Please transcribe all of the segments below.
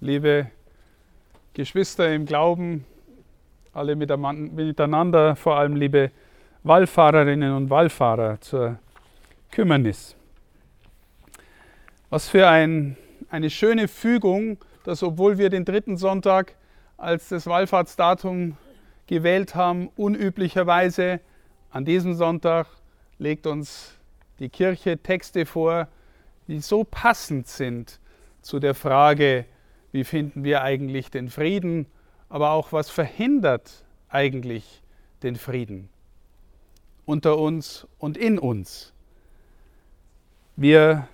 liebe Geschwister im Glauben, alle miteinander, vor allem liebe Wallfahrerinnen und Wallfahrer zur Kümmernis. Was für ein, eine schöne Fügung, dass obwohl wir den dritten Sonntag als das Wallfahrtsdatum gewählt haben, unüblicherweise an diesem Sonntag legt uns die Kirche Texte vor, die so passend sind zu der Frage, wie finden wir eigentlich den Frieden, aber auch was verhindert eigentlich den Frieden unter uns und in uns. Wir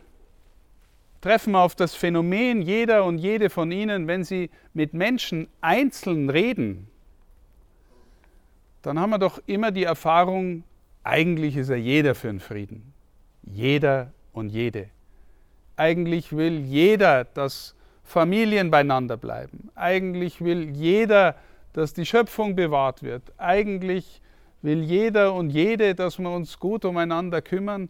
treffen auf das Phänomen, jeder und jede von Ihnen, wenn Sie mit Menschen einzeln reden, dann haben wir doch immer die Erfahrung, eigentlich ist ja jeder für den Frieden. Jeder und jede. Eigentlich will jeder, dass Familien beieinander bleiben. Eigentlich will jeder, dass die Schöpfung bewahrt wird. Eigentlich will jeder und jede, dass wir uns gut umeinander kümmern.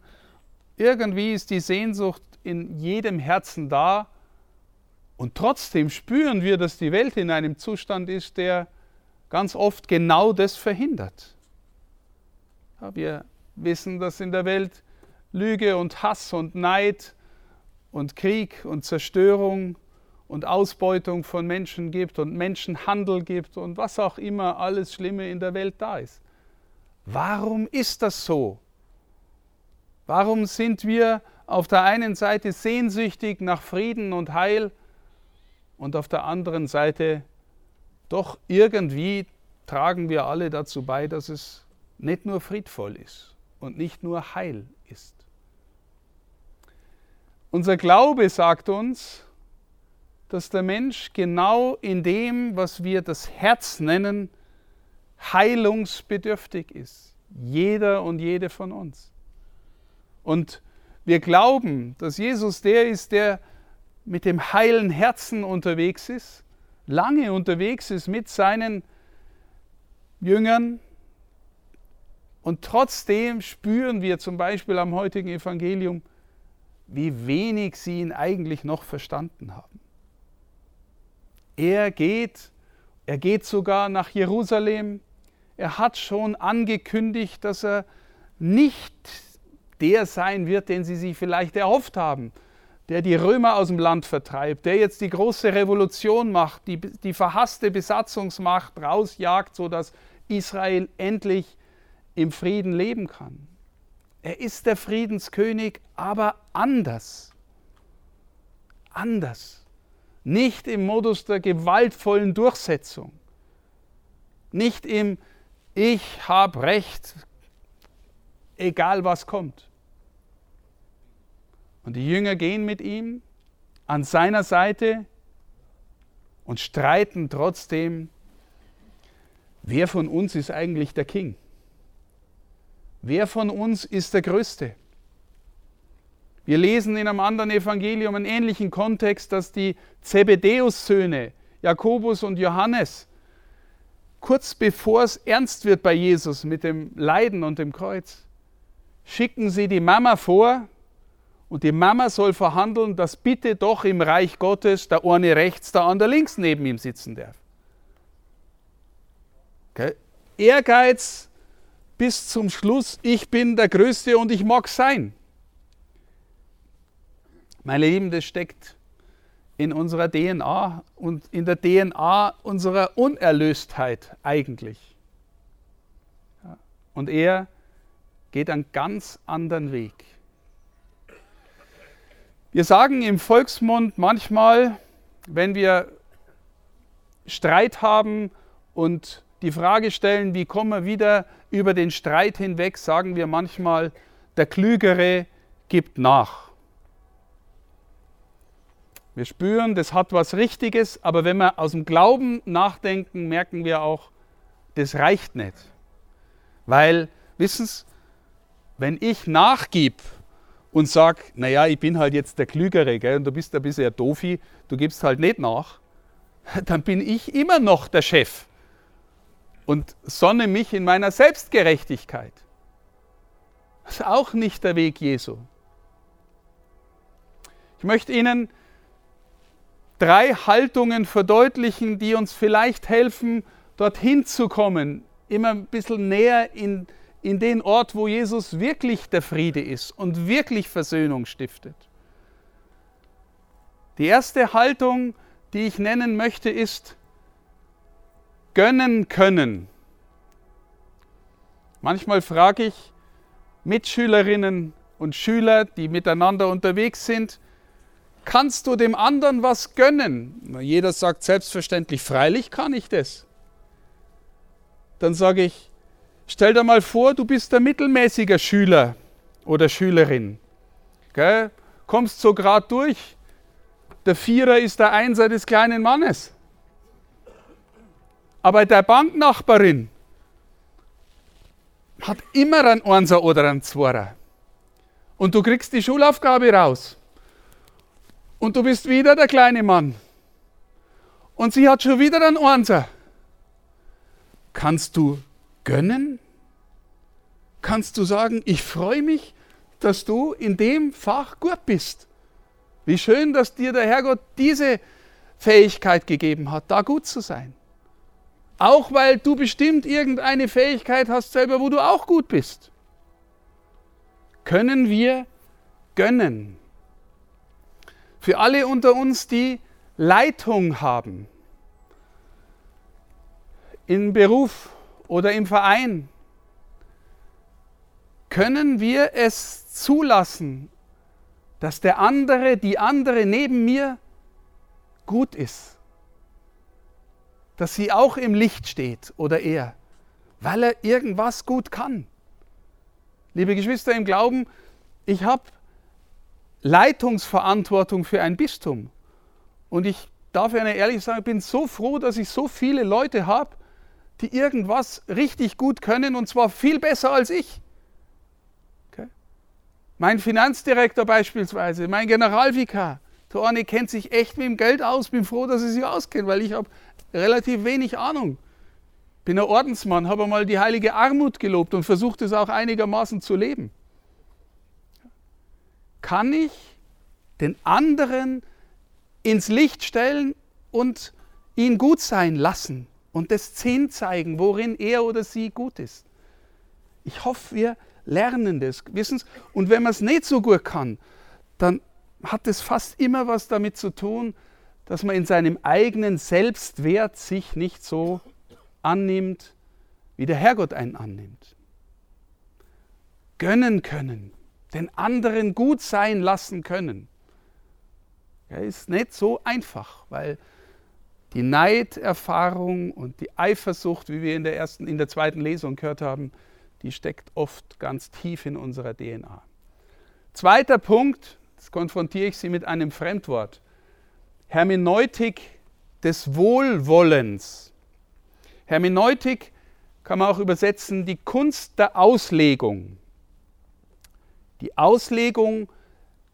Irgendwie ist die Sehnsucht in jedem Herzen da und trotzdem spüren wir, dass die Welt in einem Zustand ist, der ganz oft genau das verhindert. Ja, wir wissen, dass in der Welt Lüge und Hass und Neid und Krieg und Zerstörung und Ausbeutung von Menschen gibt und Menschenhandel gibt und was auch immer alles Schlimme in der Welt da ist. Warum ist das so? Warum sind wir auf der einen Seite sehnsüchtig nach Frieden und Heil und auf der anderen Seite doch irgendwie tragen wir alle dazu bei, dass es nicht nur friedvoll ist und nicht nur heil ist. Unser Glaube sagt uns, dass der Mensch genau in dem, was wir das Herz nennen, heilungsbedürftig ist. Jeder und jede von uns. Und wir glauben, dass Jesus der ist, der mit dem heilen Herzen unterwegs ist, lange unterwegs ist mit seinen Jüngern. Und trotzdem spüren wir zum Beispiel am heutigen Evangelium, wie wenig sie ihn eigentlich noch verstanden haben. Er geht, er geht sogar nach Jerusalem. Er hat schon angekündigt, dass er nicht der sein wird, den sie sich vielleicht erhofft haben, der die Römer aus dem Land vertreibt, der jetzt die große Revolution macht, die, die verhasste Besatzungsmacht rausjagt, sodass Israel endlich im Frieden leben kann. Er ist der Friedenskönig, aber anders. Anders nicht im Modus der gewaltvollen Durchsetzung, nicht im Ich habe Recht, egal was kommt. Und die Jünger gehen mit ihm an seiner Seite und streiten trotzdem, wer von uns ist eigentlich der King? Wer von uns ist der Größte? Wir lesen in einem anderen Evangelium einen ähnlichen Kontext, dass die Zebedeus-Söhne, Jakobus und Johannes, kurz bevor es ernst wird bei Jesus mit dem Leiden und dem Kreuz, schicken sie die Mama vor und die Mama soll verhandeln, dass bitte doch im Reich Gottes der eine rechts, der andere links neben ihm sitzen darf. Okay. Ehrgeiz bis zum Schluss, ich bin der Größte und ich mag sein. Meine Lieben, das steckt in unserer DNA und in der DNA unserer Unerlöstheit eigentlich. Und er geht einen ganz anderen Weg. Wir sagen im Volksmund manchmal, wenn wir Streit haben und die Frage stellen, wie kommen wir wieder über den Streit hinweg, sagen wir manchmal, der Klügere gibt nach. Wir spüren, das hat was Richtiges, aber wenn wir aus dem Glauben nachdenken, merken wir auch, das reicht nicht. Weil, wissen Sie, wenn ich nachgib und sage, naja, ich bin halt jetzt der Klügere gell, und du bist ein bisschen ein Dofi, du gibst halt nicht nach, dann bin ich immer noch der Chef und sonne mich in meiner Selbstgerechtigkeit. Das ist auch nicht der Weg Jesu. Ich möchte Ihnen drei Haltungen verdeutlichen, die uns vielleicht helfen, dorthin zu kommen, immer ein bisschen näher in, in den Ort, wo Jesus wirklich der Friede ist und wirklich Versöhnung stiftet. Die erste Haltung, die ich nennen möchte, ist gönnen können. Manchmal frage ich Mitschülerinnen und Schüler, die miteinander unterwegs sind, kannst du dem anderen was gönnen? Jeder sagt selbstverständlich, freilich kann ich das. Dann sage ich, stell dir mal vor, du bist ein mittelmäßiger Schüler oder Schülerin. Gell? Kommst so gerade durch. Der Vierer ist der Einser des kleinen Mannes. Aber der Banknachbarin hat immer einen Einser oder einen Zweier. Und du kriegst die Schulaufgabe raus. Und du bist wieder der kleine Mann. Und sie hat schon wieder einen Einser. Kannst du gönnen? Kannst du sagen, ich freue mich, dass du in dem Fach gut bist? Wie schön, dass dir der Herrgott diese Fähigkeit gegeben hat, da gut zu sein. Auch weil du bestimmt irgendeine Fähigkeit hast selber, wo du auch gut bist. Können wir gönnen? Für alle unter uns, die Leitung haben, im Beruf oder im Verein, können wir es zulassen, dass der andere, die andere neben mir gut ist. Dass sie auch im Licht steht oder er, weil er irgendwas gut kann. Liebe Geschwister im Glauben, ich habe Leitungsverantwortung für ein Bistum. Und ich darf Ihnen ehrlich sagen, ich bin so froh, dass ich so viele Leute habe, die irgendwas richtig gut können und zwar viel besser als ich. Okay? Mein Finanzdirektor beispielsweise, mein Generalvikar, eine kennt sich echt mit dem Geld aus, bin froh, dass er sich auskennt, weil ich habe relativ wenig Ahnung. Bin ein Ordensmann, habe einmal die heilige Armut gelobt und versucht es auch einigermaßen zu leben kann ich den anderen ins Licht stellen und ihn gut sein lassen und das Zehn zeigen, worin er oder sie gut ist. Ich hoffe, wir lernen das. Wissen Sie? Und wenn man es nicht so gut kann, dann hat es fast immer was damit zu tun, dass man in seinem eigenen Selbstwert sich nicht so annimmt, wie der Herrgott einen annimmt. Gönnen können, den anderen gut sein lassen können. Ja, ist nicht so einfach, weil die Neiderfahrung und die Eifersucht, wie wir in der ersten, in der zweiten Lesung gehört haben, die steckt oft ganz tief in unserer DNA. Zweiter Punkt, das konfrontiere ich Sie mit einem Fremdwort. Hermeneutik des Wohlwollens. Hermeneutik kann man auch übersetzen, die Kunst der Auslegung die Auslegung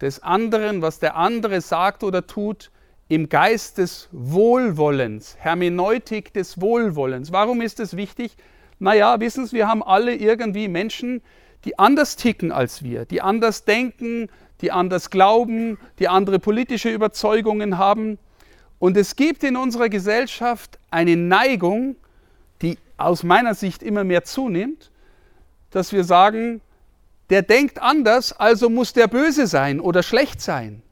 des anderen, was der andere sagt oder tut, im Geist des Wohlwollens, Hermeneutik des Wohlwollens. Warum ist das wichtig? Naja, wissen Sie, wir haben alle irgendwie Menschen, die anders ticken als wir, die anders denken, die anders glauben, die andere politische Überzeugungen haben. Und es gibt in unserer Gesellschaft eine Neigung, die aus meiner Sicht immer mehr zunimmt, dass wir sagen, der denkt anders, also muss der böse sein oder schlecht sein.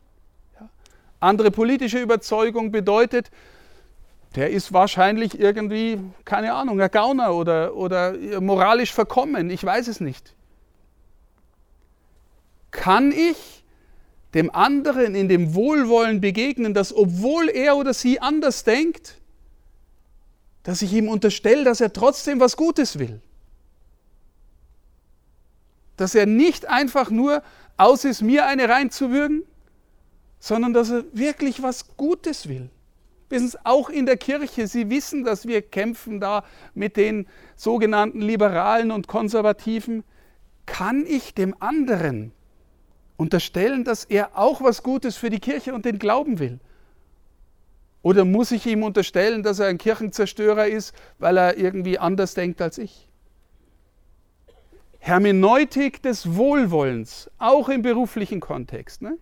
Andere politische Überzeugung bedeutet, der ist wahrscheinlich irgendwie, keine Ahnung, ein Gauner oder, oder moralisch verkommen, ich weiß es nicht. Kann ich dem anderen in dem Wohlwollen begegnen, dass obwohl er oder sie anders denkt, dass ich ihm unterstelle, dass er trotzdem was Gutes will? Dass er nicht einfach nur aus ist, mir eine reinzuwürgen, sondern dass er wirklich was Gutes will. Wissen Sie, auch in der Kirche, Sie wissen, dass wir kämpfen da mit den sogenannten Liberalen und Konservativen. Kann ich dem anderen unterstellen, dass er auch was Gutes für die Kirche und den Glauben will? Oder muss ich ihm unterstellen, dass er ein Kirchenzerstörer ist, weil er irgendwie anders denkt als ich? Hermeneutik des Wohlwollens, auch im beruflichen Kontext. Ne?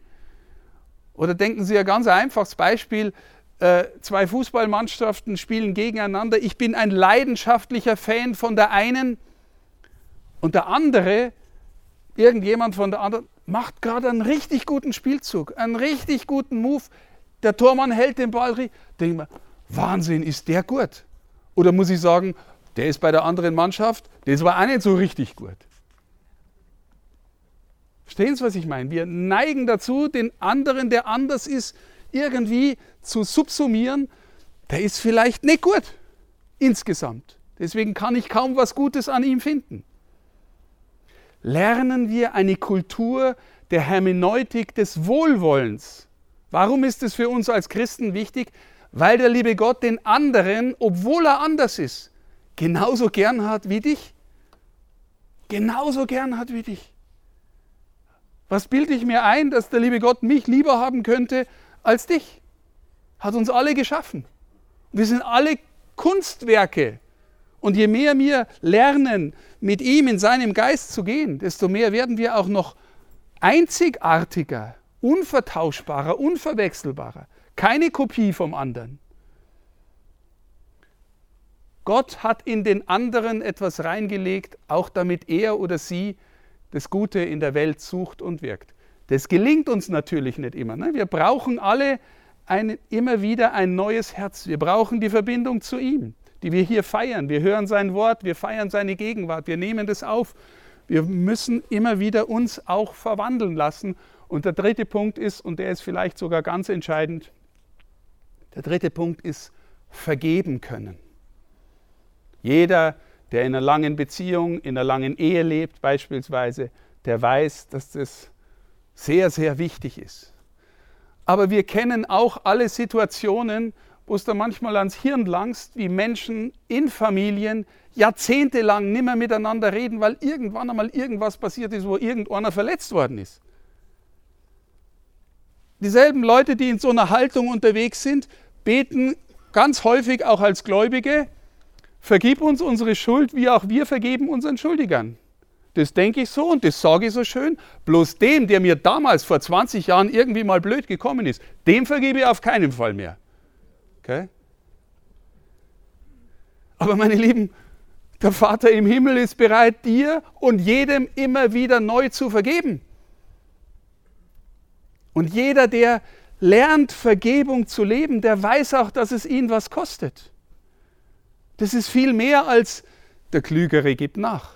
Oder denken Sie ein ganz einfaches Beispiel, äh, zwei Fußballmannschaften spielen gegeneinander. Ich bin ein leidenschaftlicher Fan von der einen und der andere, irgendjemand von der anderen, macht gerade einen richtig guten Spielzug, einen richtig guten Move. Der Tormann hält den Ball. Denke mir, Wahnsinn, ist der gut? Oder muss ich sagen, der ist bei der anderen Mannschaft, das war auch nicht so richtig gut. Verstehen Sie, was ich meine? Wir neigen dazu, den anderen, der anders ist, irgendwie zu subsumieren. Der ist vielleicht nicht gut insgesamt. Deswegen kann ich kaum was Gutes an ihm finden. Lernen wir eine Kultur der Hermeneutik des Wohlwollens. Warum ist es für uns als Christen wichtig? Weil der liebe Gott den anderen, obwohl er anders ist, genauso gern hat wie dich. Genauso gern hat wie dich. Was bilde ich mir ein, dass der liebe Gott mich lieber haben könnte als dich? Hat uns alle geschaffen. Wir sind alle Kunstwerke. Und je mehr wir lernen, mit ihm in seinem Geist zu gehen, desto mehr werden wir auch noch einzigartiger, unvertauschbarer, unverwechselbarer. Keine Kopie vom anderen. Gott hat in den anderen etwas reingelegt, auch damit er oder sie das Gute in der Welt sucht und wirkt. Das gelingt uns natürlich nicht immer. Ne? Wir brauchen alle ein, immer wieder ein neues Herz. Wir brauchen die Verbindung zu ihm, die wir hier feiern. Wir hören sein Wort, wir feiern seine Gegenwart, wir nehmen das auf. Wir müssen immer wieder uns auch verwandeln lassen. Und der dritte Punkt ist, und der ist vielleicht sogar ganz entscheidend, der dritte Punkt ist vergeben können. Jeder, der in einer langen Beziehung, in einer langen Ehe lebt beispielsweise, der weiß, dass das sehr, sehr wichtig ist. Aber wir kennen auch alle Situationen, wo es da manchmal ans Hirn langst, wie Menschen in Familien jahrzehntelang nimmer miteinander reden, weil irgendwann einmal irgendwas passiert ist, wo irgendeiner verletzt worden ist. Dieselben Leute, die in so einer Haltung unterwegs sind, beten ganz häufig auch als Gläubige, vergib uns unsere Schuld, wie auch wir vergeben unseren Schuldigern. Das denke ich so und das sage ich so schön. Bloß dem, der mir damals vor 20 Jahren irgendwie mal blöd gekommen ist, dem vergebe ich auf keinen Fall mehr. Okay? Aber meine Lieben, der Vater im Himmel ist bereit, dir und jedem immer wieder neu zu vergeben. Und jeder, der lernt, Vergebung zu leben, der weiß auch, dass es ihn was kostet. Das ist viel mehr als der Klügere gibt nach.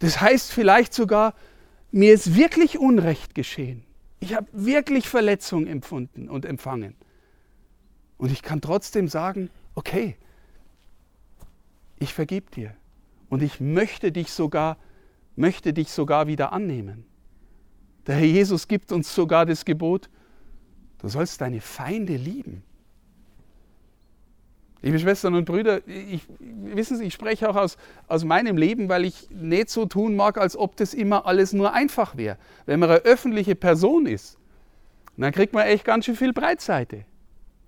Das heißt vielleicht sogar, mir ist wirklich Unrecht geschehen. Ich habe wirklich Verletzung empfunden und empfangen. Und ich kann trotzdem sagen, okay, ich vergib dir. Und ich möchte dich sogar, möchte dich sogar wieder annehmen. Der Herr Jesus gibt uns sogar das Gebot, du sollst deine Feinde lieben. Liebe Schwestern und Brüder, ich, wissen Sie, ich spreche auch aus, aus meinem Leben, weil ich nicht so tun mag, als ob das immer alles nur einfach wäre. Wenn man eine öffentliche Person ist, dann kriegt man echt ganz schön viel Breitseite.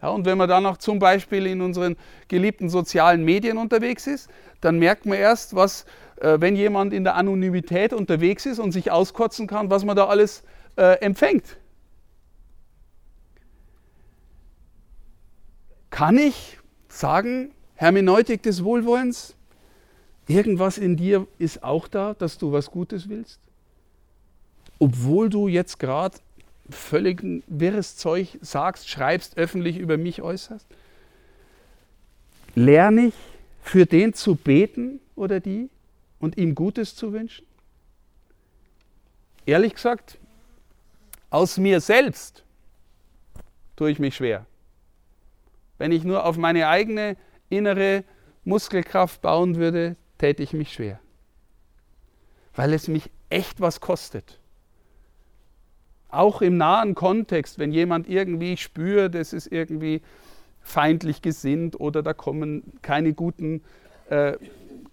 Ja, und wenn man dann auch zum Beispiel in unseren geliebten sozialen Medien unterwegs ist, dann merkt man erst, was, äh, wenn jemand in der Anonymität unterwegs ist und sich auskotzen kann, was man da alles äh, empfängt. Kann ich sagen, Hermeneutik des Wohlwollens, irgendwas in dir ist auch da, dass du was Gutes willst? Obwohl du jetzt gerade völlig wirres Zeug sagst, schreibst, öffentlich über mich äußerst? Lerne ich für den zu beten oder die und ihm Gutes zu wünschen? Ehrlich gesagt, aus mir selbst tue ich mich schwer. Wenn ich nur auf meine eigene innere Muskelkraft bauen würde, täte ich mich schwer. Weil es mich echt was kostet. Auch im nahen Kontext, wenn jemand irgendwie spürt, es ist irgendwie feindlich gesinnt oder da kommen keine, guten, äh,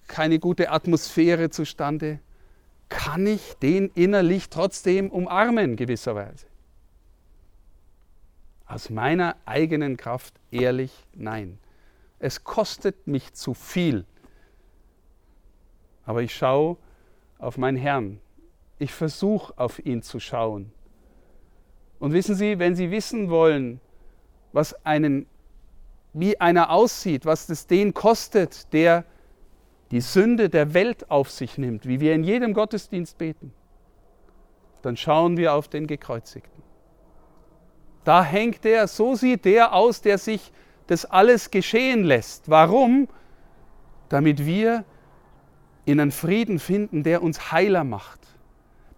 keine gute Atmosphäre zustande, kann ich den innerlich trotzdem umarmen gewisserweise. Aus meiner eigenen Kraft ehrlich nein. Es kostet mich zu viel. Aber ich schaue auf meinen Herrn. Ich versuche auf ihn zu schauen. Und wissen Sie, wenn Sie wissen wollen, was einen, wie einer aussieht, was es den kostet, der die Sünde der Welt auf sich nimmt, wie wir in jedem Gottesdienst beten, dann schauen wir auf den Gekreuzigten. Da hängt der, so sieht der aus, der sich das alles geschehen lässt. Warum? Damit wir in einen Frieden finden, der uns heiler macht,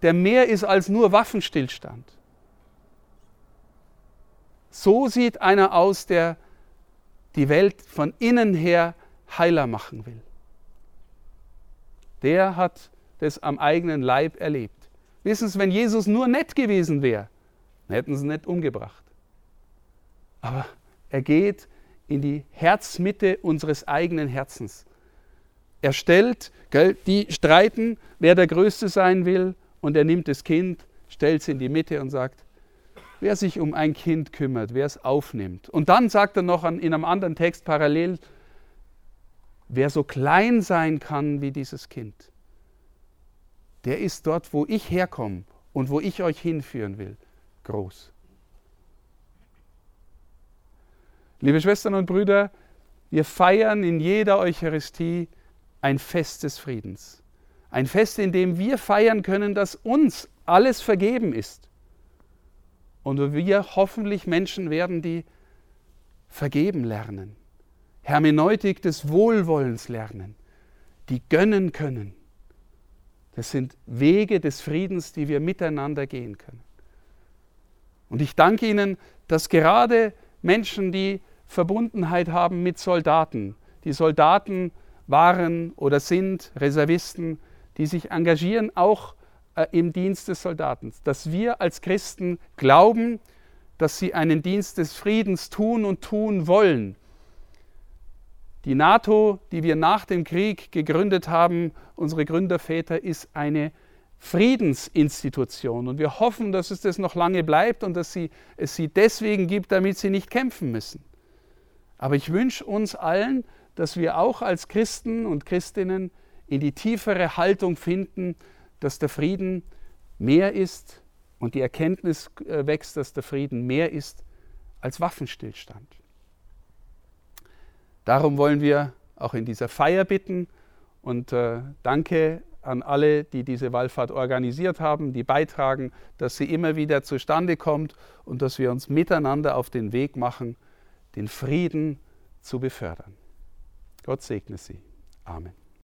der mehr ist als nur Waffenstillstand. So sieht einer aus, der die Welt von innen her heiler machen will. Der hat das am eigenen Leib erlebt. Wissen Sie, wenn Jesus nur nett gewesen wäre, hätten sie ihn nicht umgebracht. Aber er geht in die Herzmitte unseres eigenen Herzens. Er stellt, gell, die streiten, wer der Größte sein will, und er nimmt das Kind, stellt es in die Mitte und sagt, wer sich um ein Kind kümmert, wer es aufnimmt. Und dann sagt er noch in einem anderen Text parallel, wer so klein sein kann wie dieses Kind, der ist dort, wo ich herkomme und wo ich euch hinführen will, groß. Liebe Schwestern und Brüder, wir feiern in jeder Eucharistie ein Fest des Friedens. Ein Fest, in dem wir feiern können, dass uns alles vergeben ist. Und wir hoffentlich Menschen werden, die vergeben lernen, Hermeneutik des Wohlwollens lernen, die gönnen können. Das sind Wege des Friedens, die wir miteinander gehen können. Und ich danke Ihnen, dass gerade Menschen, die Verbundenheit haben mit Soldaten, die Soldaten waren oder sind Reservisten, die sich engagieren, auch äh, im Dienst des Soldaten. Dass wir als Christen glauben, dass sie einen Dienst des Friedens tun und tun wollen. Die NATO, die wir nach dem Krieg gegründet haben, unsere Gründerväter, ist eine Friedensinstitution. Und wir hoffen, dass es das noch lange bleibt und dass sie, es sie deswegen gibt, damit sie nicht kämpfen müssen. Aber ich wünsche uns allen, dass wir auch als Christen und Christinnen in die tiefere Haltung finden, dass der Frieden mehr ist und die Erkenntnis äh, wächst, dass der Frieden mehr ist als Waffenstillstand. Darum wollen wir auch in dieser Feier bitten und äh, danke an alle, die diese Wallfahrt organisiert haben, die beitragen, dass sie immer wieder zustande kommt und dass wir uns miteinander auf den Weg machen, den Frieden zu befördern. Gott segne Sie. Amen.